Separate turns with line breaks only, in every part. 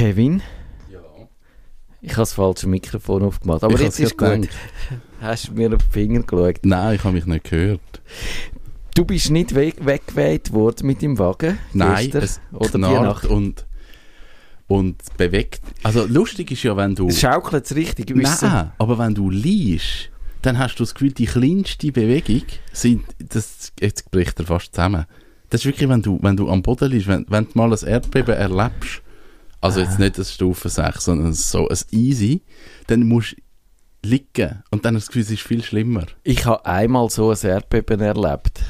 Kevin,
Ja.
ich habe das falsche Mikrofon aufgemacht. Aber
Ich
jetzt ist gut.
gedacht.
Hast du mir auf die Finger geschaut.
Nein, ich habe mich nicht gehört.
Du bist nicht we weggeweht worden mit dem Wagen
Nein,
gestern
es
oder
knarrt
Nacht.
und, und bewegt. Also lustig ist ja, wenn du...
Es schaukelt es richtig.
Nein, aber wenn du liest, dann hast du das Gefühl, die kleinste Bewegung sind, das, jetzt bricht er fast zusammen. Das ist wirklich, wenn du, wenn du am Boden liegst, wenn, wenn du mal ein Erdbeben erlebst, also jetzt nicht das Stufe 6, sondern so ein Easy, dann musst du liegen und dann das Gefühl, es ist viel schlimmer.
Ich habe einmal so ein Erdbeben erlebt.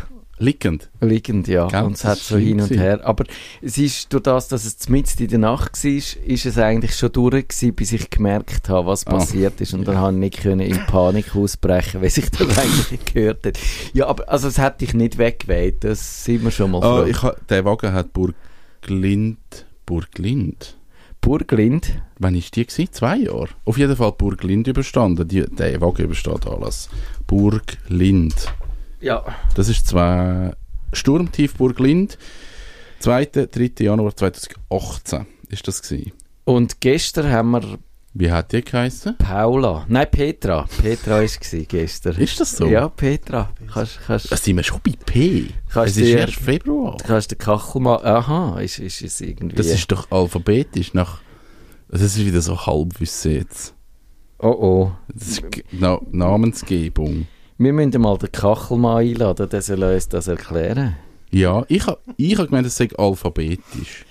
Liegend.
Liegend, ja.
Gell,
und es hat so hin und her. Aber es ist durch das, dass es mitten in der Nacht war, ist es eigentlich schon durch gewesen, bis ich gemerkt habe, was
Ah.
passiert ist. Und dann habe ich nicht können in Panik ausbrechen, weil sich das eigentlich gehört hat. Ja, aber also es hat dich nicht weggeweht. Das sind wir schon mal
Ah,
froh.
ich ha, der Wagen hat Burglind, Burglind.
Burglind.
Wann war die? Gewesen? Zwei Jahre. Auf jeden Fall Burglind überstanden. Die, der Wagen übersteht alles. Burglind.
Ja.
Das ist zwar Sturmtief Burglind. 2. 3. Januar 2018 ist das gewesen.
Und gestern haben wir
Wie hat die geheißen?
Paula, nein Petra, Petra war es gestern.
Ist das so?
Ja, Petra. Kannst, kannst,
Da sind wir schon bei P. Es ist erst Februar.
kannst den Kachel mal, aha, ist, ist es irgendwie.
Das ist doch alphabetisch nach... Das ist wieder so Halbwissen jetzt.
oh oh.
Das ist Na Namensgebung.
Wir müssen mal den Kachel mal einladen, der soll uns das erklären.
Ja, ich habe ich ha gemeint, es sei alphabetisch.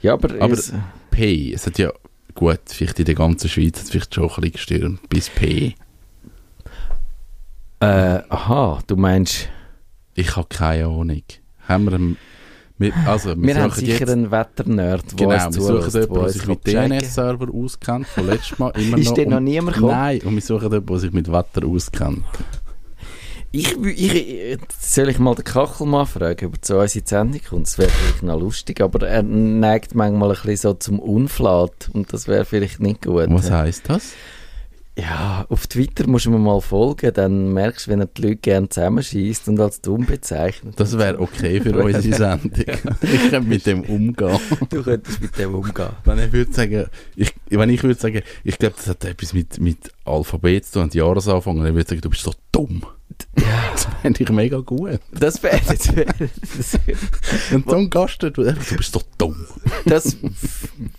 Ja, aber,
Aber-
es,
P, es hat ja, gut, vielleicht in der ganzen Schweiz hat es vielleicht schon ein bisschen gestürmt, bis P.
äh, aha, du meinst,
Ich habe keine Ahnung. Haben wir einen, wir, also, wir,
wir, haben sicher
jetzt,
einen Wetternerd, der
genau, wir suchen jemanden, der sich mit. DNS-Server auskennt, von letztes Mal immer
Ist
noch.
denn noch
und-
niemand gekommen?
Nein, und wir suchen jemanden, der sich mit Wetter auskennt.
Ich, ich, ich, soll ich mal den Kachelmann fragen, ob er zu uns in die Sendung kommt? Das wäre vielleicht noch lustig, aber er neigt manchmal ein bisschen so zum Unflat und das wäre vielleicht nicht gut.
Was heisst das?
Ja, auf Twitter musst du mir mal folgen, dann merkst du, wenn er die Leute gerne zusammenschießt und als dumm bezeichnet.
Das wäre okay für unsere Sendung. ich könnte mit dem umgehen.
Du könntest mit dem umgehen.
Wenn ich würde sagen, ich, wenn ich würde sagen, ich glaube, das hat etwas mit, mit Alphabet zu tun und Jahresanfang, dann würde ich sagen, du bist so dumm. Das fände ich mega gut.
Das wäre
Und so ein Gast, du bist so dumm.
das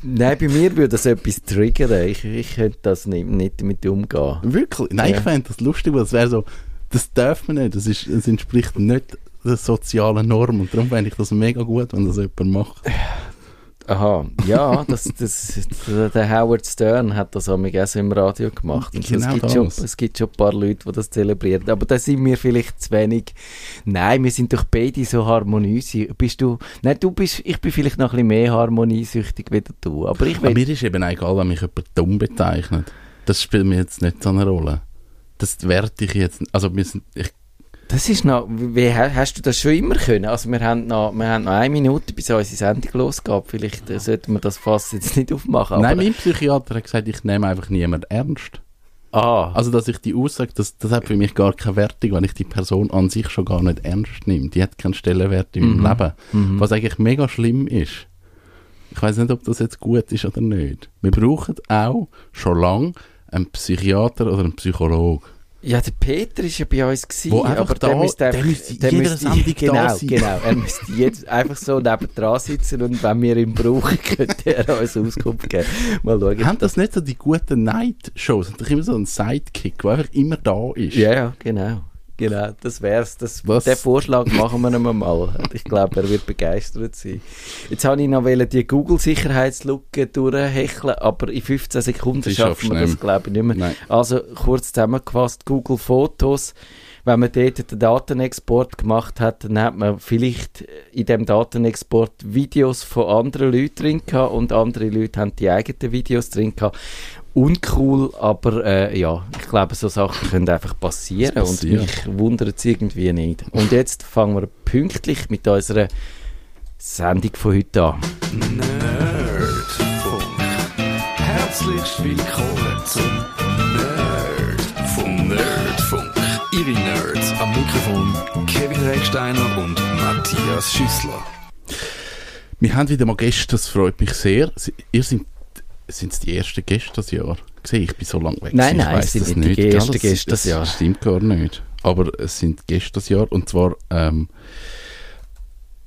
Nein, bei mir würde das etwas triggern. Ich, ich könnte das nicht, nicht damit umgehen.
Wirklich? Nein,
Ja.
ich fände das lustig, weil es wäre so, das darf man nicht, das, ist, das entspricht nicht der sozialen Norm und darum fände ich das mega gut, wenn das jemand macht.
Aha, ja, das, das, der Howard Stern hat das auch so im Radio gemacht. Und
Genau
es, gibt schon, es gibt schon ein paar Leute, die das zelebrieren. Aber da sind wir vielleicht zu wenig. Nein, wir sind doch beide so harmoniesüchtig. Bist du, nein, du bist, ich bin vielleicht noch ein bisschen mehr harmoniesüchtig wie du. Aber ich
Aber
will,
mir ist eben egal, wenn mich jemand dumm bezeichnet. Das spielt mir jetzt nicht so eine Rolle. Das werte ich jetzt, also wir sind, ich,
das ist noch, wie, ha- hast du das schon immer können? Also wir haben noch, wir haben noch eine Minute, bis unsere Sendung losgeht. Vielleicht äh, sollten wir das fast jetzt nicht aufmachen.
nein, mein Psychiater hat gesagt, ich nehme einfach niemand ernst.
ah,
Also, dass ich die Aussage, das, das hat für mich gar keine Wertung, wenn ich die Person an sich schon gar nicht ernst nehme. Die hat keinen Stellenwert in
Mhm.
meinem Leben.
mhm.
Was eigentlich mega schlimm ist. Ich weiß nicht, ob das jetzt gut ist oder nicht. Wir brauchen auch schon lange einen Psychiater oder einen Psychologen.
Ja, der Peter ist ja bei uns gewesen,
Wo
aber
da-
der müsste
der
einfach,
müsste in
der müsste-
Sendung da
genau, genau, er müsste jetzt einfach so nebendran sitzen und wenn wir ihn brauchen, könnte er uns Auskunft geben. Mal schauen.
Haben das nicht so die guten Night-Shows? Hat doch immer so einen Sidekick, der einfach immer da ist.
Ja, ja, genau. Genau, das wär's. Das,
Was?
den Vorschlag machen wir ihm mal. Ich glaube, er wird begeistert sein. Jetzt habe ich noch die Google-Sicherheitslücke durchhecheln, aber in 15 Sekunden schaffen wir das, glaube ich, nicht mehr.
Nein.
Also kurz zusammengefasst, Google Fotos, wenn man dort den Datenexport gemacht hat, dann hat man vielleicht in dem Datenexport Videos von anderen Leuten drin gehabt und andere Leute haben die eigenen Videos drin gehabt. Uncool, aber äh, ja, ich glaube, so Sachen können einfach passieren und mich wundert es irgendwie nicht. Und jetzt fangen wir pünktlich mit unserer Sendung von heute an.
Nerdfunk. Herzlich willkommen zum Nerdfunk. Nerdfunk. Ihre Nerds am Mikrofon Kevin Recksteiner und Matthias Schüssler.
Wir haben wieder mal Gäste, das freut mich sehr. Sie- Ihr seid sind es die ersten Gäste das Jahr? Ich bin so lange weg.
Nein,
ich
nein, es sind nicht die ersten Gäste das Jahr.
Stimmt gar nicht. Aber es sind Gäste das Jahr und zwar, ähm,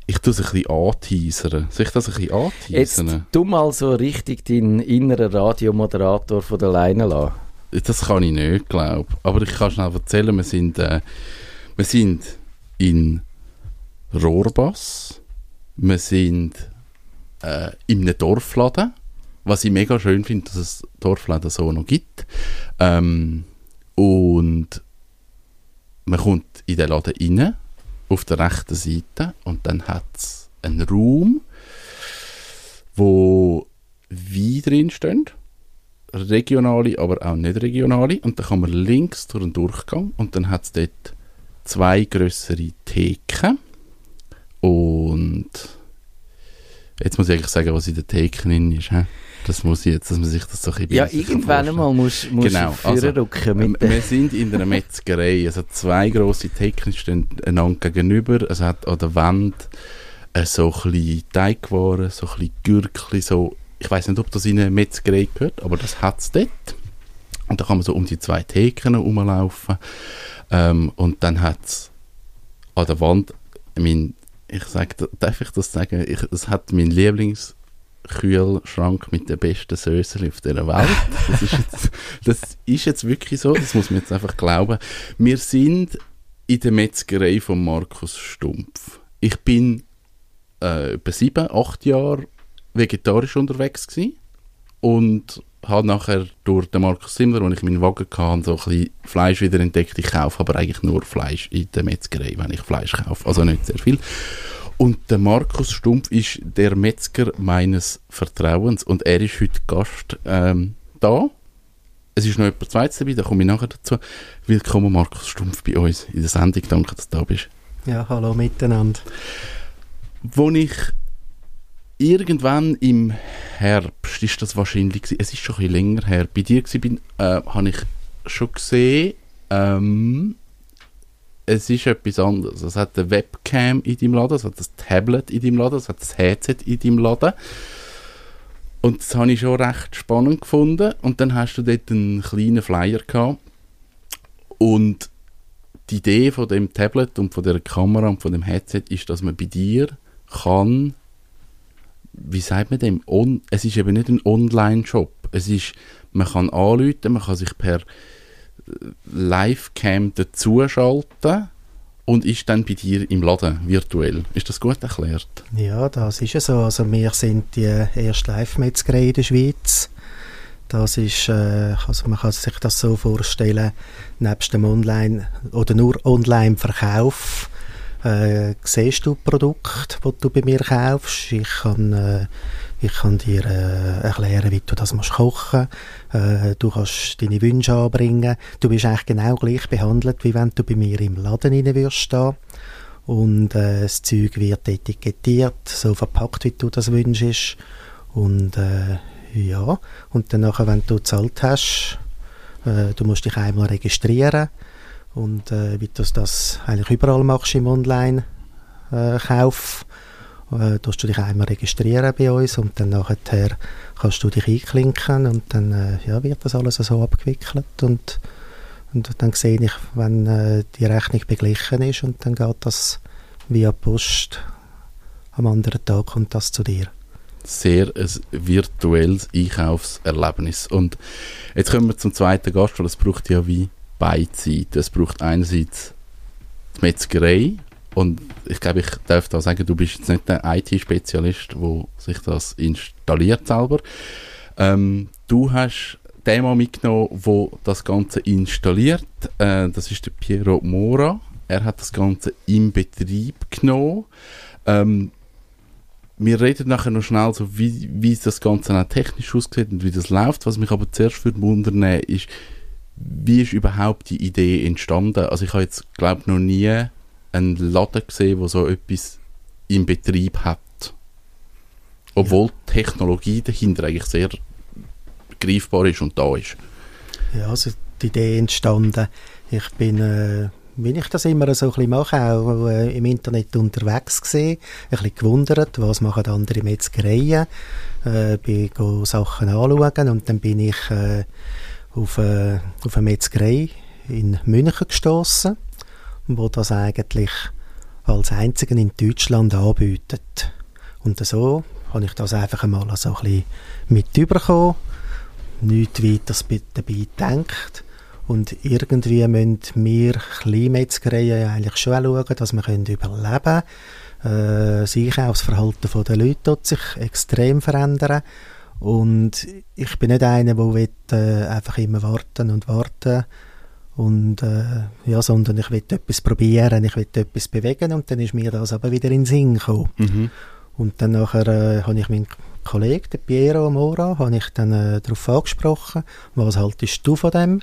ich tue es ein bisschen anteasern. Soll ich das ein bisschen
Jetzt
anteasern?
du mal so richtig deinen inneren Radiomoderator von der Leine lassen.
Das kann ich nicht, glaube Aber ich kann schnell erzählen, wir sind, äh, wir sind in Rohrbass. Wir sind äh, in einem Dorfladen. Was ich mega schön finde, dass es Dorfladen so noch gibt. Ähm, und man kommt in den Laden rein, auf der rechten Seite, und dann hat es einen Raum, wo Wein drin steht regionale, aber auch nicht regionale. Und dann kann man links durch einen Durchgang und dann hat es dort zwei größere Theken. Und jetzt muss ich eigentlich sagen, was in der Theken drin ist. Hä? Das muss ich jetzt, dass man sich das so ein bisschen
Ja, irgendwann einmal musst musst
Genau,
du
also,
der...
Wir sind in einer Metzgerei. Es hat zwei grosse Theken stehen einander gegenüber. Es hat an der Wand äh, so ein bisschen Teigwaren, so ein bisschen Gürkli, so. Ich weiß nicht, ob das in eine Metzgerei gehört, aber das hat es dort. Und da kann man so um die zwei Theken rumlaufen. Ähm, und dann hat es an der Wand, mein, ich sage, darf ich das sagen? Ich, es hat mein Lieblingskühlschrank mit den besten Söseli auf dieser Welt. Das ist, jetzt, das ist jetzt wirklich so, das muss man jetzt einfach glauben. Wir sind in der Metzgerei von Markus Stumpf. Ich bin äh, etwa sieben, acht Jahre vegetarisch unterwegs gewesen und habe nachher durch den Markus Simmler, wo ich meinen Wagen hatte, so ein bisschen Fleisch wieder entdeckt. Ich kaufe aber eigentlich nur Fleisch in der Metzgerei, wenn ich Fleisch kaufe. Also nicht sehr viel. Und der Markus Stumpf ist der Metzger meines Vertrauens und er ist heute Gast ähm, da. Es ist noch jemand zweites dabei, da komme ich nachher dazu. Willkommen Markus Stumpf bei uns in der Sendung. Danke, dass du da bist.
Ja, hallo miteinander.
Wo ich irgendwann im Herbst, ist das wahrscheinlich, es ist schon ein bisschen länger her, bei dir war, bin, äh, habe ich schon gesehen, ähm, es ist etwas anderes. Es hat eine Webcam in deinem Laden, es hat ein Tablet in deinem Laden, es hat ein Headset in deinem Laden. Und das habe ich schon recht spannend gefunden. Und dann hast du dort einen kleinen Flyer gehabt. Und die Idee von dem Tablet und von der Kamera und von dem Headset ist, dass man bei dir kann, wie sagt man dem, On es ist eben nicht ein Online-Shop. Es ist, man kann anrufen, man kann sich per Livecam dazuschalten und ist dann bei dir im Laden virtuell. Ist das gut erklärt?
Ja, das ist ja so. Also wir sind die erste Live-Metzgerei in der Schweiz. Das ist, äh, also man kann sich das so vorstellen, nebst dem Online- oder nur Online-Verkauf äh, siehst du Produkte, die du bei mir kaufst. Ich kann, äh, ich kann dir äh, erklären, wie du das musst kochen äh, Du kannst deine Wünsche anbringen. Du bist eigentlich genau gleich behandelt, wie wenn du bei mir im Laden rein würdest stehen. Und äh, das Zeug wird etikettiert, so verpackt, wie du das wünschst. Und äh, ja, und dann wenn du gezahlt hast, äh, du musst dich einmal registrieren. Und äh, wie du das eigentlich überall machst im Online-Kauf, äh, du dich einmal registrieren bei uns und dann nachher kannst du dich einklinken und dann äh, ja, wird das alles so abgewickelt und, und dann sehe ich, wenn äh, die Rechnung beglichen ist und dann geht das via Post am anderen Tag kommt das zu dir.
Sehr ein virtuelles Einkaufserlebnis. Und jetzt kommen wir zum zweiten Gast, weil es braucht ja wie beide Seiten. Es braucht einerseits die Metzgerei und ich glaube, ich darf da sagen, du bist jetzt nicht der IT-Spezialist, der sich das installiert selber. Ähm, du hast den Mann mitgenommen, der das Ganze installiert. Äh, das ist der Piero Mora. Er hat das Ganze im Betrieb genommen. Ähm, wir reden nachher noch schnell, so wie, wie das Ganze auch technisch aussieht und wie das läuft. Was mich aber zuerst für wundern ist, wie ist überhaupt die Idee entstanden? Also ich habe jetzt, glaube noch nie einen Laden gesehen, der so etwas im Betrieb hat. Obwohl die Technologie dahinter eigentlich sehr greifbar ist und da ist.
Ja, also die Idee entstanden. Ich bin äh, wie ich das immer so ein bisschen mache, auch äh, im Internet unterwegs gesehen, ein bisschen gewundert, was machen andere Metzgereien, äh, bin go Sachen anschauen und dann bin ich äh, auf, äh, auf eine Metzgerei in München gestoßen, wo das eigentlich als einzigen in Deutschland anbietet. Und so habe ich das einfach einmal so ein mit überkommen, nichts weiter dabei gedacht. Und irgendwie müssen wir Kleinmetzgereien eigentlich schon schauen, dass wir überleben können. Äh, das Einkaufsverhalten der Leute tut sich extrem verändern. Und ich bin nicht einer, der will, äh, einfach immer warten und warten und äh, ja, sondern ich will etwas probieren, ich will etwas bewegen und dann ist mir das aber wieder in den Sinn gekommen.
Mhm.
Und dann nachher äh, habe ich meinen Kollegen, den Piero Mora, habe ich dann äh, darauf angesprochen, was haltest du von dem?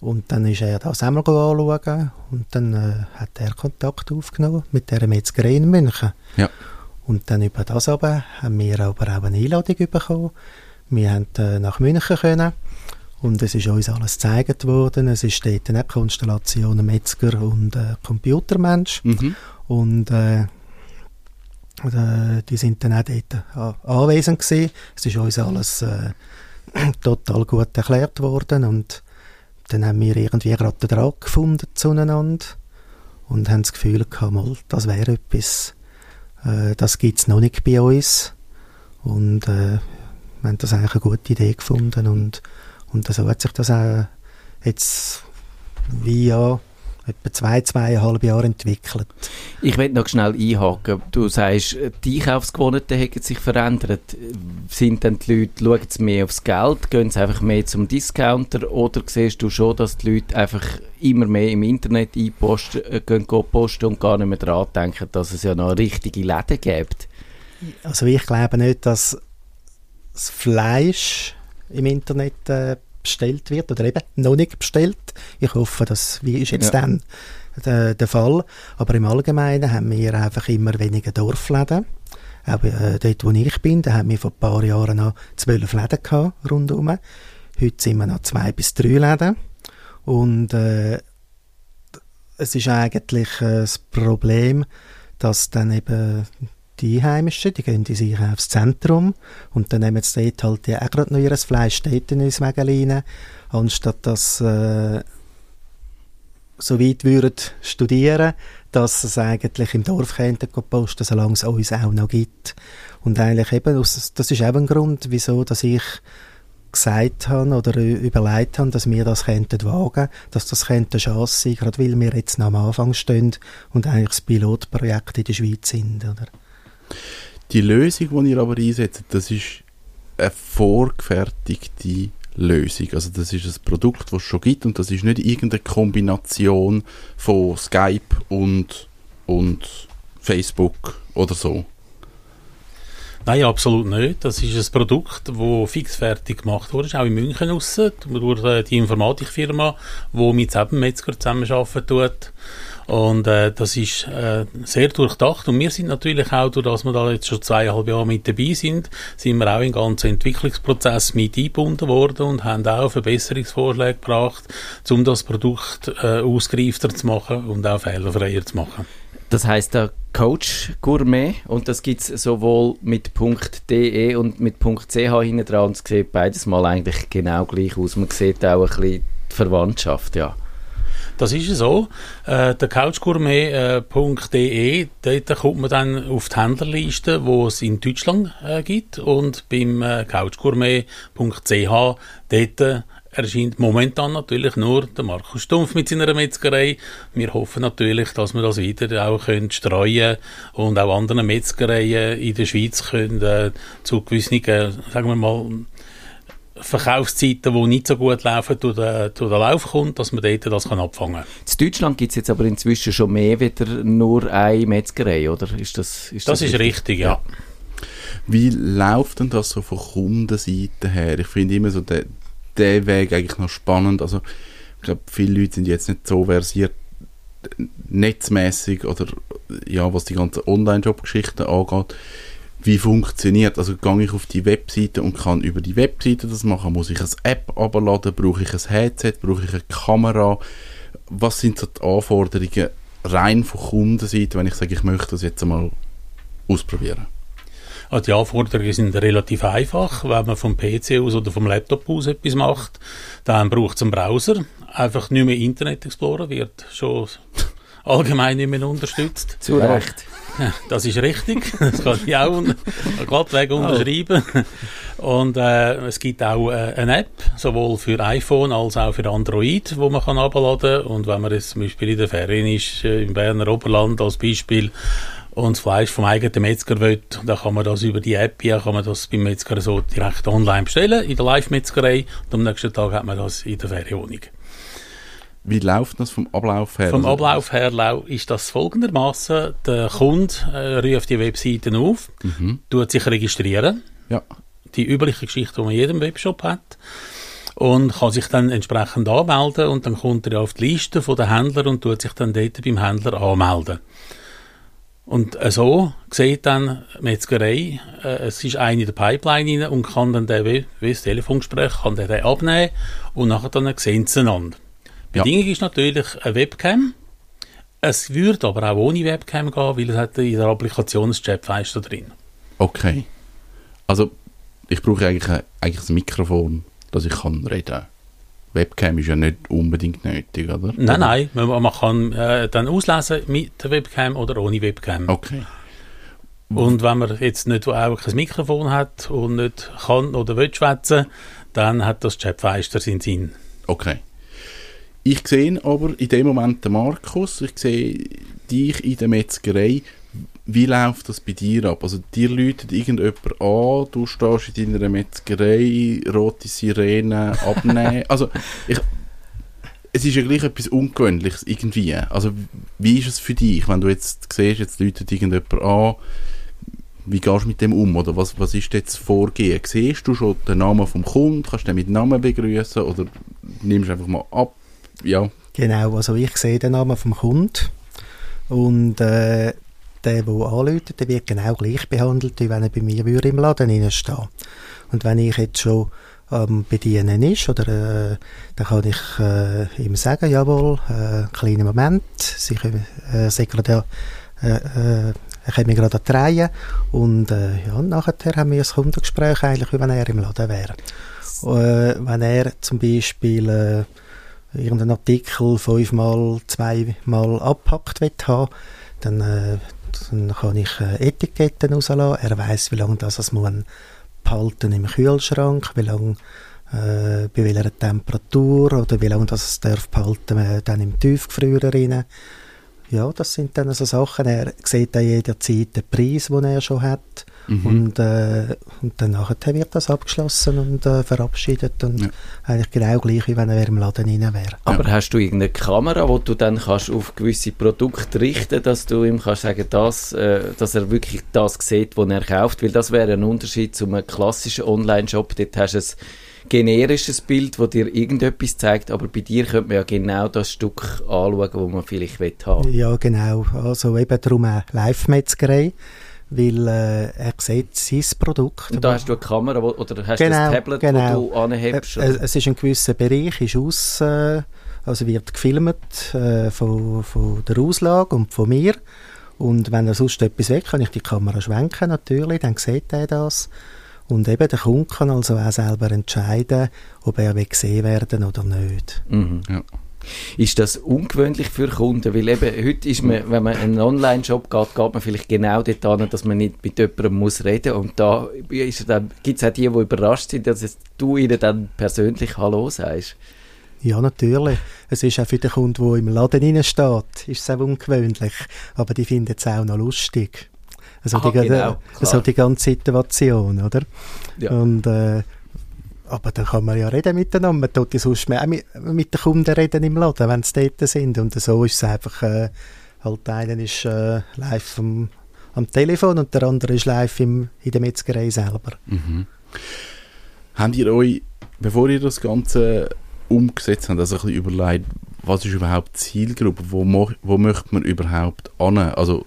Und dann ist er das einmal anschauen und dann äh, hat er Kontakt aufgenommen mit der Metzgerei in München.
Ja.
Und dann über das aber haben wir aber auch eine Einladung bekommen. Wir haben äh, nach München können und es ist uns alles gezeigt worden. Es ist dort eine Konstellation Metzger und äh, Computermensch.
Mhm.
Und äh, äh, die sind dann auch dort äh, anwesend gewesen. Es ist uns alles äh, total gut erklärt worden und dann haben wir irgendwie gerade den Draht gefunden zueinander und haben das Gefühl gehabt, mal, das wäre etwas, äh, das gibt es noch nicht bei uns und äh, wir haben das eigentlich eine gute Idee gefunden und und so hat sich das auch jetzt wie ja etwa zwei, zweieinhalb Jahre entwickelt.
Ich will noch schnell einhaken. Du sagst, die Einkaufsgewohnheiten haben sich verändert. Sind dann die Leute, schauen sie mehr aufs Geld, gehen sie einfach mehr zum Discounter oder siehst du schon, dass die Leute einfach immer mehr im Internet einposten, äh, gehen, gehen posten und gar nicht mehr daran denken, dass es ja noch richtige Läden gibt?
Also ich glaube nicht, dass das Fleisch im Internet äh, bestellt wird oder eben noch nicht bestellt. Ich hoffe, das wie ist jetzt ja. dann der, der, Fall. Aber im Allgemeinen haben wir einfach immer weniger Dorfläden. Auch äh, dort, wo ich bin, da haben wir vor ein paar Jahren noch zwölf Läden gehabt, rundum. Heute sind wir noch zwei bis drei Läden. Und äh, es ist eigentlich äh, das Problem, dass dann eben die Einheimischen, die gehen in sich aufs Zentrum und dann nehmen sie dort halt ja auch gerade noch ihr Fleisch dort in ins Wägelein, anstatt dass äh, so weit würden studieren, dass es eigentlich im Dorf könnte posten, solange es uns auch noch gibt. Und eigentlich eben, das ist eben ein Grund, wieso, dass ich gesagt habe oder überlegt habe, dass wir das könnten wagen, dass das könnte eine Chance sein, gerade weil wir jetzt noch am Anfang stehen und eigentlich das Pilotprojekt in der Schweiz sind, oder?
Die Lösung, die ihr aber einsetzt, das ist eine vorgefertigte Lösung. Also das ist ein Produkt, das es schon gibt und das ist nicht irgendeine Kombination von Skype und, und Facebook oder so.
Nein, absolut nicht. Das ist ein Produkt, das fixfertig gemacht wurde, auch in München aussen, durch äh, die Informatikfirma, die mit Metzger zusammenarbeiten tut. Und äh, das ist äh, sehr durchdacht. Und wir sind natürlich auch, durch dass wir da jetzt schon zweieinhalb Jahre mit dabei sind, sind wir auch den ganzen Entwicklungsprozess mit eingebunden worden und haben auch Verbesserungsvorschläge gebracht, um das Produkt äh, ausgereifter zu machen und auch fehlerfreier zu machen.
Das heißt der Coach Gourmet und das gibt es sowohl mit .de und mit .ch hinten dran es sieht beides mal eigentlich genau gleich aus. Man sieht auch ein bisschen die Verwandtschaft, ja.
Das ist so. Äh, der couchgourmet.de, äh, dort kommt man dann auf die Händlerliste, die es in Deutschland äh, gibt. Und beim äh, couchgourmet.ch, dort erscheint momentan natürlich nur der Markus Stumpf mit seiner Metzgerei. Wir hoffen natürlich, dass wir das wieder auch können streuen und auch anderen Metzgereien in der Schweiz können äh, zu gewissen, äh, sagen wir mal, Verkaufszeiten, die nicht so gut laufen, durch den, durch den Lauf kommt, dass man dort das kann abfangen kann.
In Deutschland gibt es jetzt aber inzwischen schon mehr wieder nur eine Metzgerei, oder? Ist das,
ist das, das ist richtig, ja. ja.
Wie läuft denn das so von Kundenseite her? Ich finde immer so den, den Weg eigentlich noch spannend. Also, ich glaube, viele Leute sind jetzt nicht so versiert netzmäßig oder ja, was die ganzen Online-Job-Geschichten angeht wie funktioniert. Also gehe ich auf die Webseite und kann über die Webseite das machen. Muss ich eine App abladen? Brauche ich ein Headset? Brauche ich eine Kamera? Was sind so die Anforderungen rein von Kundenseite, wenn ich sage, ich möchte das jetzt einmal ausprobieren?
Also die Anforderungen sind relativ einfach. Wenn man vom PC aus oder vom Laptop aus etwas macht, dann braucht es einen Browser. Einfach nicht mehr Internet Explorer wird schon allgemein nicht mehr unterstützt.
Zu Recht.
Das ist richtig. Das kann ich auch glattweg unterschreiben. Und äh, es gibt auch äh, eine App, sowohl für iPhone als auch für Android, wo man kann abladen Und wenn man jetzt zum Beispiel in der Ferien ist, äh, im Berner Oberland als Beispiel, und das Fleisch vom eigenen Metzger will, dann kann man das über die App, ja, kann man das beim Metzger so direkt online bestellen, in der Live-Metzgerei. Und am nächsten Tag hat man das in der Ferienwohnung.
Wie läuft das vom Ablauf her?
Vom
Also,
Ablauf her ist das folgendermaßen: Der Kunde äh, ruft die Webseiten auf,
Mhm.
tut sich registrieren,
Ja,
die übliche Geschichte, die man in jedem Webshop hat, und kann sich dann entsprechend anmelden und dann kommt er auf die Liste von den Händlern und tut sich dann dort beim Händler anmelden. Und äh, so sieht dann Metzgerei, äh, es ist eine in der Pipeline rein und kann dann den, wie, das Telefongespräch, kann der den abnehmen und nachher dann sehen sie einander.
Ja.
Bedingung ist natürlich eine Webcam. Es würde aber auch ohne Webcam gehen, weil es hat in der Applikation ein Chatfenster drin.
okay. Also, ich brauche eigentlich, ein- eigentlich ein Mikrofon, dass ich kann reden Webcam ist ja nicht unbedingt nötig, oder?
Nein, nein, man, man kann äh, dann auslesen mit der Webcam oder ohne Webcam.
Okay.
Und wenn man jetzt nicht auch kein Mikrofon hat und nicht kann oder will schwätzen, dann hat das Chatfenster seinen Sinn.
Okay. Ich sehe aber in dem Moment den Markus, ich sehe dich in der Metzgerei. Wie läuft das bei dir ab? Also dir läutet irgendjemand an, du stehst in deiner Metzgerei, rote Sirene, abnehmen. also ich, es ist ja gleich etwas Ungewöhnliches irgendwie. Also wie ist es für dich, wenn du jetzt siehst, jetzt läutet irgendjemand an, wie gehst du mit dem um? Oder was, was ist jetzt das Vorgehen? Siehst du schon den Namen vom Kunden? Kannst du den mit Namen begrüßen Oder nimmst du einfach mal ab? Ja,
Genau, also ich sehe den Namen vom Kunden und äh, der, der anläutet, der wird genau gleich behandelt, wie wenn er bei mir würde im Laden stehen. Und wenn ich jetzt schon am Bedienen ist, oder, äh, dann kann ich äh, ihm sagen, jawohl, äh, kleinen Moment, Sie können, äh, Sie gerade, äh, äh, kommt mir gerade Reihe und äh, ja, nachher haben wir ein Kundengespräch eigentlich, wie wenn er im Laden wäre. Äh, wenn er zum Beispiel äh, irgendeinen Artikel fünfmal, zweimal abpackt will haben, dann, äh, dann kann ich äh, Etiketten rauslassen. Er weiß, wie lange das es muss behalten im Kühlschrank, wie lange äh, bei welcher Temperatur oder wie lange das es darf behalten äh, dann im Tiefgefrierer. Ja, das sind dann so Sachen. Er sieht auch jederzeit den Preis, den er schon hat.
Mhm.
Und, äh, und dann nachher wird das abgeschlossen und äh, verabschiedet und
Ja.
eigentlich genau gleich, wie wenn er im Laden rein wäre.
Aber hast du irgendeine Kamera, wo du dann kannst auf gewisse Produkte richten, dass du ihm kannst sagen, das, äh, dass er wirklich das sieht, was er kauft? Weil das wäre ein Unterschied zu einem klassischen Online-Shop. Dort hast du ein generisches Bild, wo dir irgendetwas zeigt, aber bei dir könnte man ja genau das Stück anschauen, wo man vielleicht will haben.
Ja, genau. Also eben darum auch Live-Metzgerei, weil äh, er sieht sein Produkt.
Und da hast du eine Kamera wo, oder hast
Genau,
du ein Tablet,
genau.
wo du anhebst?
Äh, es ist ein gewisser Bereich, ist aus, äh, also wird gefilmt äh, von, von der Auslage und von mir. Und wenn er sonst etwas weg, kann ich die Kamera schwenken natürlich, dann sieht er das. Und eben der Kunde kann also auch selber entscheiden, ob er will gesehen werden oder nicht.
Mhm.
Ja.
Ist das ungewöhnlich für Kunden? Weil eben heute ist man, wenn man in einen Online-Shop geht, geht man vielleicht genau dort an, dass man nicht mit jemandem muss reden Und da gibt es auch die, die überrascht sind, dass du ihnen dann persönlich Hallo sagst.
Ja, natürlich. Es ist auch für den Kunden, der im Laden steht, ist es auch ungewöhnlich. Aber die finden es auch noch lustig. Also
Aha,
die,
genau,
also die ganze Situation, oder?
Ja.
Und, äh, aber dann kann man ja reden miteinander. Man tut ja sonst mehr mit, mit den Kunden reden im Laden, wenn sie dort sind. Und so ist es einfach, äh, halt einer ist äh, live am, am Telefon und der andere ist live im, in der Metzgerei selber.
Mhm. Habt ihr euch, bevor ihr das Ganze umgesetzt habt, also ein bisschen überlegt, was ist überhaupt Zielgruppe? Wo, wo möchte man überhaupt an? Also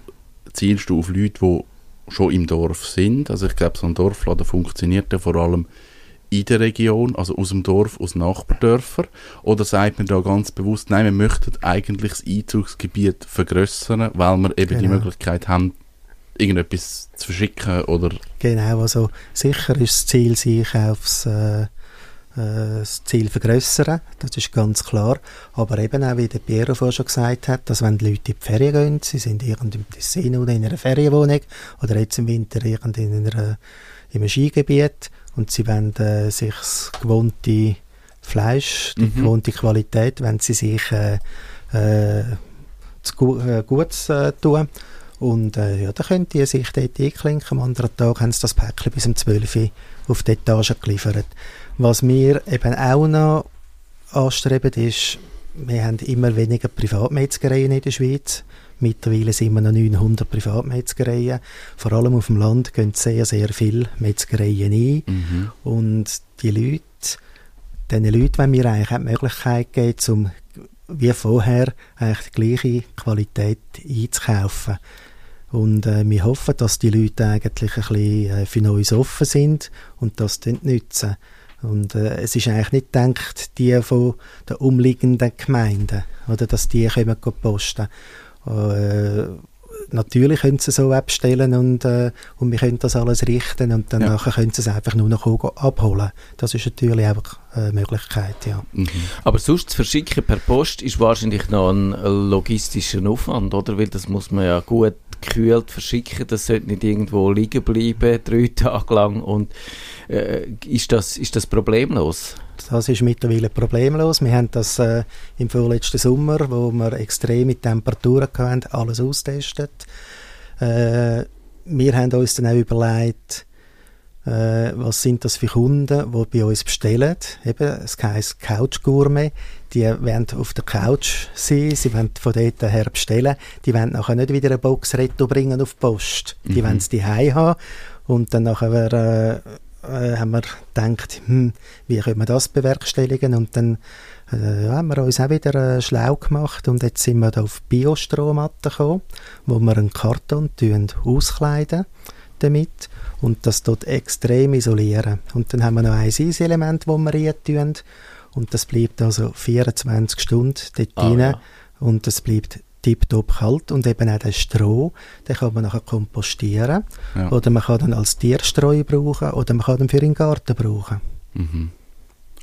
zielst du auf Leute, die schon im Dorf sind? Also ich glaube, so ein Dorfladen funktioniert ja vor allem in der Region, also aus dem Dorf, aus Nachbardörfern? Oder sagt man da ganz bewusst, nein, wir möchten eigentlich das Einzugsgebiet vergrößern, weil wir eben die
Genau.
Möglichkeit haben, irgendetwas zu verschicken oder...
Genau, also sicher ist das Ziel, sich aufs äh, äh, das Ziel vergrössern, das ist ganz klar. Aber eben auch, wie der Piero vorhin schon gesagt hat, dass wenn die Leute in die Ferien gehen, sie sind irgendwo im Tessin oder in einer Ferienwohnung oder jetzt im Winter irgendwo in, einer, in einem Skigebiet und sie wollen äh, sich das gewohnte Fleisch, die
Mhm.
gewohnte Qualität, wenn sie sich äh, äh, zu äh, Gutes äh, tun. Und äh, ja, dann können die sich dort einklinken. Am anderen Tag haben sie das Päckchen bis um 12 Uhr auf die Etage geliefert. Was wir eben auch noch anstreben, ist, wir haben immer weniger Privatmetzgereien in der Schweiz. Mittlerweile sind wir noch 900 Privatmetzgereien. Vor allem auf dem Land gehen sehr, sehr viele Metzgereien ein.
Mhm.
Und die Leute, diesen Leuten wollen wir eigentlich auch die Möglichkeit geben, um wie vorher eigentlich die gleiche Qualität einzukaufen. Und äh, wir hoffen, dass die Leute eigentlich ein bisschen äh, für Neues offen sind und das dann nutzen. Und äh, es ist eigentlich nicht gedacht, die von den umliegenden Gemeinden, oder dass die kommen posten. Äh, natürlich können sie so abstellen und, äh, und wir können das alles richten und dann
Ja.
nachher können sie es einfach nur noch abholen. Das ist natürlich einfach eine Möglichkeit, ja.
Mhm.
Aber sonst zu verschicken per Post ist wahrscheinlich noch ein logistischer Aufwand, oder? Weil das muss man ja gut gekühlt verschicken, das sollte nicht irgendwo liegen bleiben, drei Tage lang. Und äh, ist, das, ist das problemlos?
Das ist mittlerweile problemlos. Wir haben das äh, im vorletzten Sommer, wo wir extreme Temperaturen hatten, alles austestet. Äh, wir haben uns dann auch überlegt, äh, was sind das für Kunden, die bei uns bestellen. Eben, es heisst Couch Gourmet. Die wollen auf der Couch sein, sie wollen von dort her bestellen. Die wollen nachher nicht wieder eine Box Retto bringen auf die Post. Die
Mhm.
wollen es daheim haben. Und dann nachher äh, äh, haben wir gedacht, hm, wie können wir das bewerkstelligen? Und dann äh, haben wir uns auch wieder äh, schlau gemacht und jetzt sind wir da auf Biostrohmatten gekommen, wo wir einen Karton auskleiden damit und das dort extrem isolieren. Und dann haben wir noch ein Eiselement, das wir rein tun und das bleibt also 24 Stunden dort
Ah,
rein
ja.
und es bleibt tiptop kalt und eben auch der Stroh, den kann man nachher kompostieren
Ja.
oder man kann dann als Tierstreu brauchen oder man kann ihn für den Garten brauchen.
Mhm.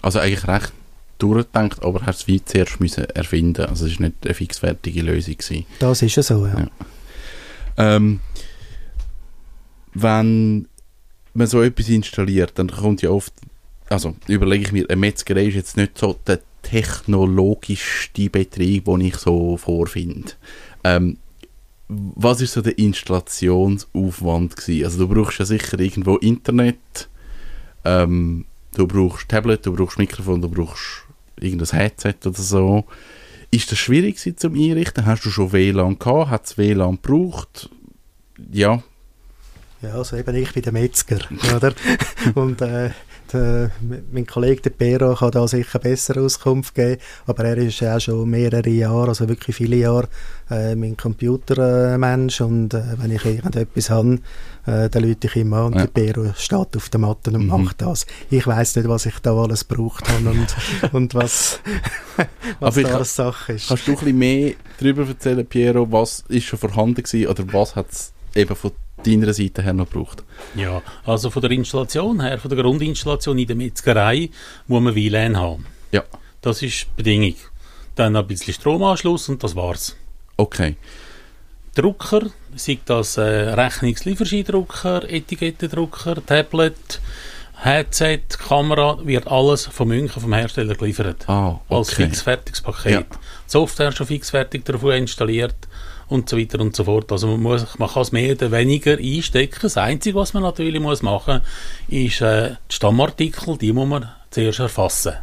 Also eigentlich recht durchgedacht, aber hast es wie zuerst müssen erfinden. Also es ist nicht eine fixfertige Lösung gewesen.
Das ist ja so, ja.
Ja. Ähm, wenn man so etwas installiert, dann kommt ja oft, also überlege ich mir, eine Metzgerei ist jetzt nicht so der technologischste Betrieb, den ich so vorfinde. Ähm, was ist so der Installationsaufwand gewesen? Also du brauchst ja sicher irgendwo Internet, ähm, du brauchst Tablet, du brauchst Mikrofon, du brauchst irgendein Headset oder so. Ist das schwierig gewesen zum Einrichten? Hast du schon WLAN gehabt? Hat es WLAN gebraucht? Ja.
Ja, also eben ich bin der Metzger, oder? Und äh, der, mein Kollege der Pero kann da sicher besser Auskunft geben, aber er ist ja auch schon mehrere Jahre, also wirklich viele Jahre, äh, mein Computermensch und äh, wenn ich irgendetwas habe, äh, dann lüte ich an und
Ja.
der Pero steht auf der Matte und
Mhm.
macht das. Ich weiß nicht, was ich da alles gebraucht habe und, und was, was
Aber
da alles Sache ist.
Kannst du ein bisschen mehr darüber erzählen, Piero, was ist schon vorhanden gewesen oder was hat es eben von deiner Seite her noch gebraucht?
Ja, also von der Installation her, von der Grundinstallation in der Metzgerei, muss man WLAN haben.
Ja.
Das ist die Bedingung. Dann ein bisschen Stromanschluss und das war's.
Okay.
Drucker, sei das äh, Rechnungslieferscheindrucker, Etikettendrucker, Tablet, Headset, Kamera, wird alles von München vom Hersteller geliefert.
Ah,
Als
okay.
fixfertiges Paket.
Ja.
Die Software schon fixfertig davon installiert und so weiter und so fort. Also man, muss, man kann es mehr oder weniger einstecken. Das Einzige, was man natürlich muss machen ist äh, die Stammartikel, die muss man zuerst erfassen.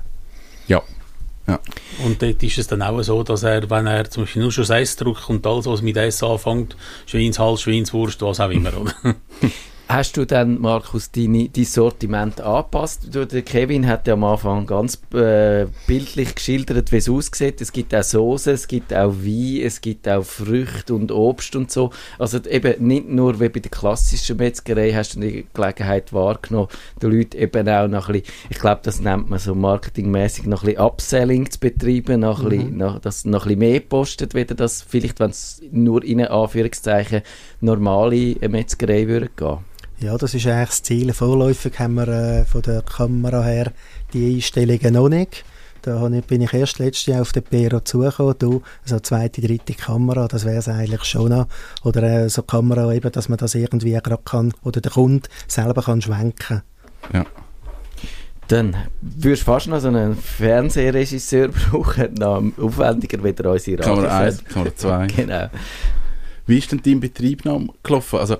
Ja.
Und dort ist es dann auch so, dass er, wenn er zum Beispiel nur schon das S drückt und alles, was mit S anfängt, Schweinshals, Schweinswurst, was auch immer, oder?
Hast du dann, Markus, deine, dein Sortiment angepasst? Du, der Kevin hat ja am Anfang ganz äh, bildlich geschildert, wie es aussieht. Es gibt auch Soße, es gibt auch Wein, es gibt auch Früchte und Obst und so. Also eben nicht nur wie bei der klassischen Metzgerei hast du die Gelegenheit wahrgenommen, den Leuten eben auch noch ein bisschen, ich glaube, das nennt man so marketingmäßig noch ein bisschen Upselling zu betreiben, noch ein bisschen, noch, dass noch ein bisschen mehr postet, weder das vielleicht, wenn es nur in Anführungszeichen normale Metzgerei würde gehen.
Ja, das ist eigentlich das Ziel. Vorläufig haben wir äh, von der Kamera her die Einstellungen noch nicht. Da bin ich erst letztes Jahr auf den Pero zugekommen. Du, so zweite, dritte Kamera, das wäre es eigentlich schon noch. Oder äh, so Kamera eben, dass man das irgendwie gerade kann, oder der Kunde selber kann schwenken.
Ja.
Dann würdest du fast noch so einen Fernsehregisseur brauchen, noch aufwendiger wieder unsere
Kamera
Radiofans.
1, Kamera 2.
Genau.
Wie ist denn dein Betriebnahme gelaufen? Also,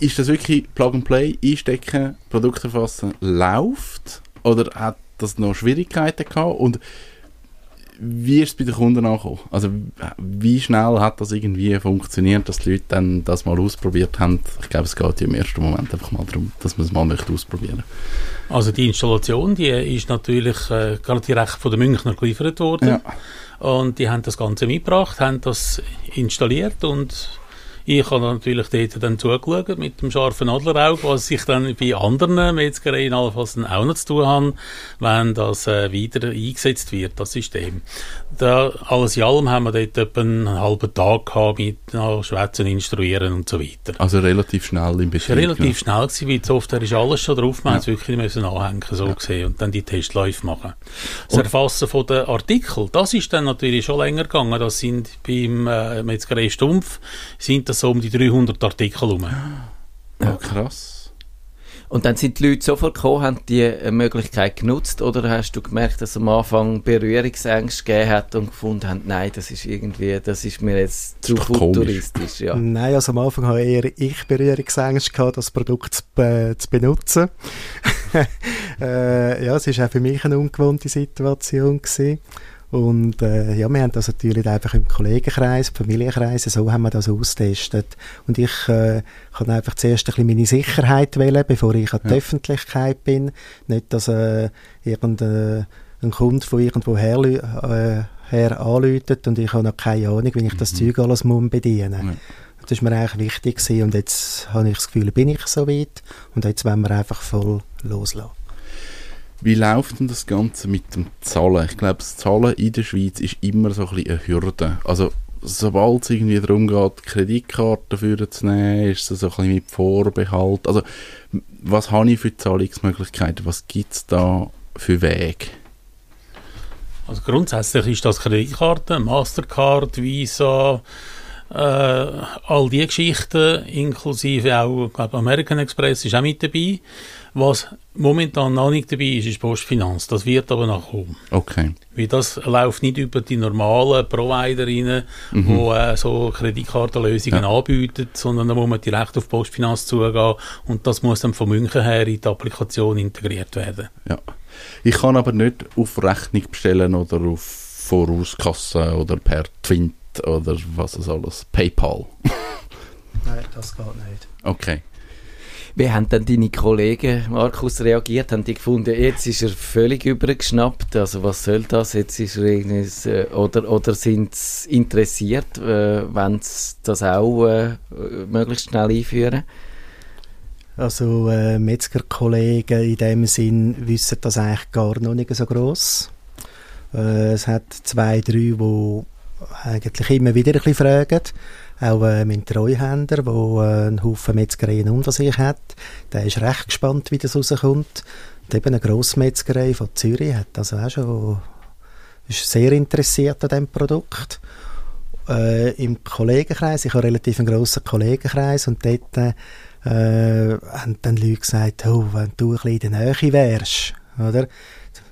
ist das wirklich Plug and Play, einstecken, Produkt erfassen, läuft? Oder hat das noch Schwierigkeiten gehabt? Und wie ist es bei den Kunden angekommen? Also, wie schnell hat das irgendwie funktioniert, dass die Leute dann das mal ausprobiert haben? Ich glaube, es geht ja im ersten Moment einfach mal darum, dass man es mal möchte ausprobieren.
Also die Installation, die ist natürlich äh, gerade direkt von den Münchner geliefert worden.
Ja.
Und die haben das Ganze mitgebracht, haben das installiert und ich habe natürlich dort dann zugeschaut mit dem scharfen Adlerauge, was ich dann bei anderen Metzgereien allenfalls dann auch noch zu tun habe, wenn das äh, wieder eingesetzt wird, das System. Da, alles in allem haben wir dort etwa einen halben Tag gehabt mit äh, Schwätzen, Instruieren und so weiter.
Also relativ schnell im Betrieb.
relativ schnell, gewesen, weil die Software ist alles schon drauf, man
Ja.
ja. es wirklich müssen anhängen, so gesehen, und dann die Testläufe machen. Das
Und-
Erfassen von den Artikeln, das ist dann natürlich schon länger gegangen. Das sind beim äh, Metzgerei Stumpf, sind das so um die 300 Artikel rum.
Ja, krass.
Und dann sind die Leute sofort gekommen, haben die äh, Möglichkeit genutzt oder hast du gemerkt, dass am Anfang Berührungsängste gegeben hat und gefunden haben, nein, das ist irgendwie, das ist mir jetzt zu futuristisch. Ja.
Nein, also am Anfang habe eher ich Berührungsängste gehabt, das Produkt zu, be zu benutzen. äh, ja, es ist auch für mich eine ungewohnte Situation gewesen. Und äh, ja, wir haben das natürlich einfach im Kollegenkreis, im Familienkreis, so haben wir das ausgetestet. Und ich äh, kann einfach zuerst ein bisschen meine Sicherheit wählen, bevor ich an die
Ja.
Öffentlichkeit bin. Nicht, dass äh, irgendein ein Kunde von irgendwo her, äh, her anläutet und ich habe noch keine Ahnung, wie ich das
Mhm.
Zeug alles muss bedienen
Ja.
Das ist mir eigentlich wichtig gewesen und jetzt habe ich das Gefühl, bin ich so weit und jetzt wollen wir einfach voll loslassen.
Wie läuft denn das Ganze mit dem Zahlen? Ich glaube, das Zahlen in der Schweiz ist immer so ein bisschen eine Hürde. Also, sobald es irgendwie darum geht, Kreditkarten für zu nehmen, ist es so ein bisschen mit Vorbehalt. Also, was habe ich für Zahlungsmöglichkeiten? Was gibt es da für Wege?
Also grundsätzlich ist das Kreditkarte, Mastercard, Visa, äh, all die Geschichten, inklusive auch, glaube, American Express ist auch mit dabei. Was momentan noch nicht dabei ist, ist Postfinanz. Das wird aber noch kommen.
Okay.
Weil das läuft nicht über die normalen Providerinnen,
Mhm.
die äh, so Kreditkartenlösungen
Ja.
anbieten, sondern da muss man direkt auf Postfinanz zugehen und das muss dann von München her in die Applikation integriert werden.
Ja. Ich kann aber nicht auf Rechnung bestellen oder auf Vorauskasse oder per Twint oder was es alles. PayPal.
Nein, das geht nicht.
Okay.
Wie haben dann deine Kollegen, Markus, reagiert? Haben die gefunden, jetzt ist er völlig übergeschnappt? Also was soll das? Jetzt ist er äh, oder, oder sind sie interessiert, äh, wenn sie das auch äh, möglichst schnell einführen?
Also äh, Metzgerkollegen in dem Sinn wissen das eigentlich gar noch nicht so gross. Äh, es hat zwei, drei, die eigentlich immer wieder ein bisschen fragen. Auch äh, mein Treuhänder, der äh, einen Haufen Metzgereien unter sich hat, der ist recht gespannt, wie das rauskommt. Und eben eine Grossmetzgerei von Zürich hat das auch schon, ist sehr interessiert an diesem Produkt. Äh, Im Kollegenkreis, ich habe relativ einen grossen Kollegenkreis und dort äh, haben dann Leute gesagt, oh, wenn du ein bisschen in der Nähe wärst, oder?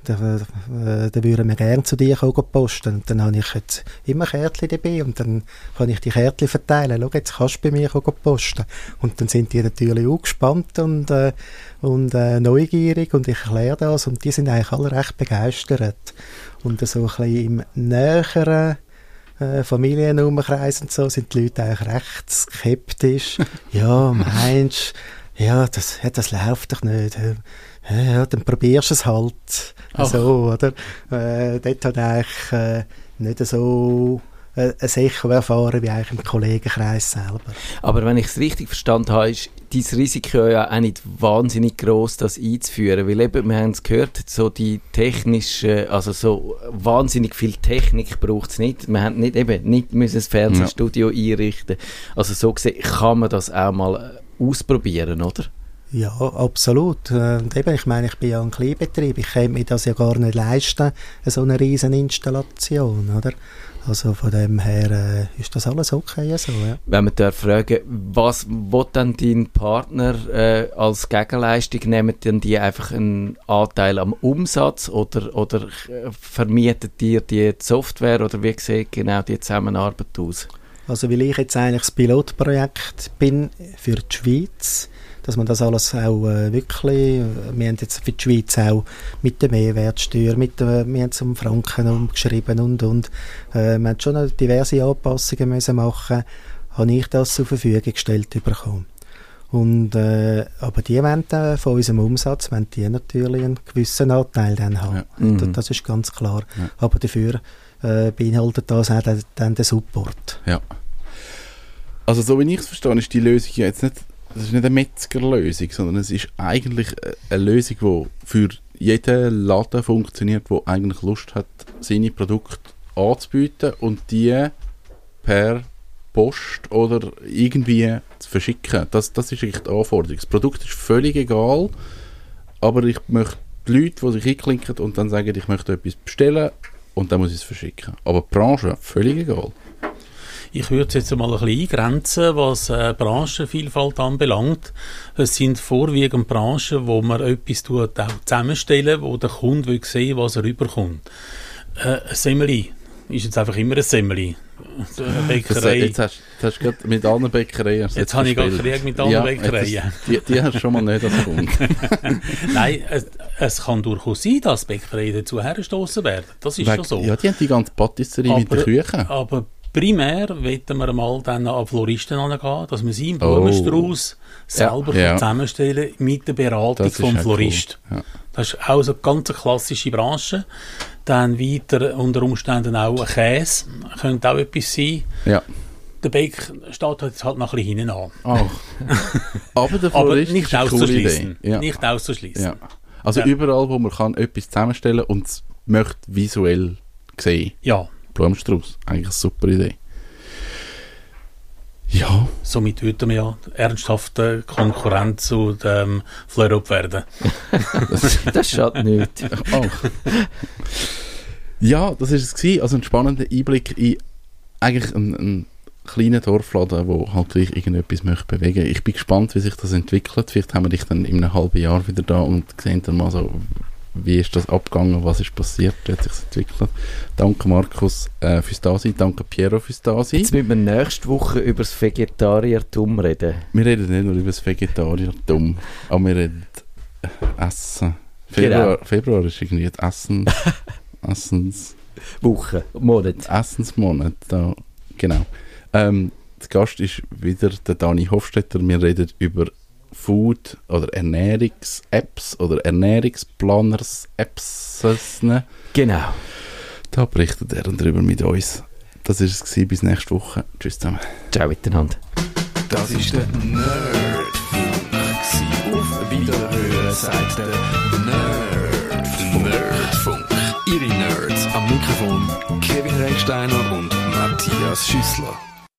Dann, äh, dann würden wir gerne zu dir kommen posten. Und dann habe ich jetzt immer Kärtchen dabei und dann kann ich die Kärtchen verteilen. Schau, jetzt kannst du bei mir kommen posten. Und dann sind die natürlich auch gespannt und, äh, und äh, neugierig und ich erkläre das und die sind eigentlich alle recht begeistert. Und so ein bisschen im näheren äh, Familienumkreis und so, sind die Leute eigentlich recht skeptisch. ja, meinst ja, das, ja, das läuft doch nicht. Ja, ja dann probierst du es halt.
Ach.
So, oder? Äh, dort hat eigentlich äh, nicht so äh, sicher erfahren wie eigentlich im Kollegenkreis selber.
Aber wenn ich es richtig verstanden habe, ist dein Risiko ja auch nicht wahnsinnig groß, das einzuführen, weil eben, wir haben es gehört, so die technische, also so wahnsinnig viel Technik braucht es nicht. Wir haben nicht eben nicht müssen das Fernsehstudio einrichten. Also so gesehen kann man das auch mal äh, ausprobieren, oder?
Ja, absolut. Und eben, ich meine, ich bin ja ein Kleinbetrieb. Ich kann mir das ja gar nicht leisten, so eine riesen Installation, oder? Also von dem her äh, ist das alles okay so, ja.
Wenn man darf fragen, was will dann dein Partner äh, als Gegenleistung? Nehmen denn die einfach einen Anteil am Umsatz oder, oder vermietet dir die Software oder wie sieht genau die Zusammenarbeit aus?
Also weil ich jetzt eigentlich das Pilotprojekt bin für die Schweiz, dass man das alles auch äh, wirklich, äh, wir haben jetzt für die Schweiz auch mit der Mehrwertsteuer, mit der, wir haben es um Franken umgeschrieben und und, äh, wir haben schon diverse Anpassungen müssen machen, habe ich das zur Verfügung gestellt bekommen. Und, äh, aber die wollen dann von unserem Umsatz, wollen die natürlich einen gewissen Anteil dann haben.
Ja.
Mhm.
Das, das ist ganz klar.
Ja.
Aber dafür äh, beinhaltet das auch dann, dann den Support.
Ja. Also so wie ich es verstehe, ist die Lösung ja jetzt nicht, das ist nicht eine Metzgerlösung, sondern es ist eigentlich äh, eine Lösung, die für jeden Laden funktioniert, der eigentlich Lust hat, seine Produkte anzubieten und die per Post oder irgendwie zu verschicken. Das, das ist eigentlich die Anforderung. Das Produkt ist völlig egal, aber ich möchte die Leute, die sich einklinken und dann sagen, ich möchte etwas bestellen und dann muss ich es verschicken. Aber die Branche, völlig egal.
Ich würde es jetzt mal ein bisschen eingrenzen, was äh, Branchenvielfalt anbelangt. Es sind vorwiegend Branchen, wo man etwas tut, auch zusammenstellen, wo der Kunde will sehen, was er überkommt. Äh, ein Semmeli ist jetzt einfach immer ein Semmeli. Eine
Das,
Bäckerei.
jetzt hast du hast gerade mit anderen Bäckereien.
Jetzt habe ich gerade. Krieg mit anderen
jetzt
Bäckereien.
Die, die hast du schon mal nicht als Kunde.
Nein, es, es kann durchaus sein, dass Bäckereien dazu hergestoßen werden. Das ist schon so.
Ja, die haben die ganze Patisserie mit der
Aber-
Küche.
Aber primär wollen wir mal dann an Floristen angehen, dass man seinen
Oh.
Blumenstrauß selber
Ja.
zusammenstellen mit der Beratung vom Florist.
cool. Ja.
Das ist auch so eine ganz klassische Branche. Dann weiter unter Umständen auch ein Käse, könnte auch etwas sein.
Ja.
Der Bäck steht jetzt halt noch ein bisschen hinten an.
Auch. Aber der
Aber
Florist
nicht
ist eine coole
auszuschließen.
Ja.
Nicht auszuschließen.
Ja. Also überall, wo man kann etwas zusammenstellen und es möchte visuell sehen.
ja.
Blumenstrauß, eigentlich eine super Idee. Ja,
Somit würden wir ja ernsthafte Konkurrent zu dem Fleurop werden.
Das schadet nicht.
auch. ja, das ist es gewesen. Also ein spannender Einblick in eigentlich einen, einen kleinen Dorfladen, wo halt gleich irgendetwas möchte bewegen. Ich bin gespannt, wie sich das entwickelt. Vielleicht haben wir dich dann in einem halben Jahr wieder da und sehen dann mal so, wie ist das abgegangen, was ist passiert, wie hat sich entwickelt. Danke Markus äh, fürs Dasein, danke Piero fürs Dasein.
Jetzt müssen wir nächste Woche über das Vegetariertum reden.
Wir reden nicht nur über das Vegetariertum, aber wir reden äh, Essen. Februar, Februar ist irgendwie das Essen, Essens,
Woche, Monat.
Essensmonat. Da, genau. Ähm, der Gast ist wieder der Dani Hofstetter. Wir reden über Food- oder Ernährungs-Apps oder Ernährungsplaners-Apps.
Genau.
Da berichtet er darüber mit uns. Das war es. gewesen. Bis nächste Woche. Tschüss zusammen.
Ciao miteinander.
Das ist der Nerdfunk. Auf Wiederhören sagt der Nerd. Nerdfunk. Ihre Nerds am Mikrofon Kevin Recksteiner und Matthias Schüssler.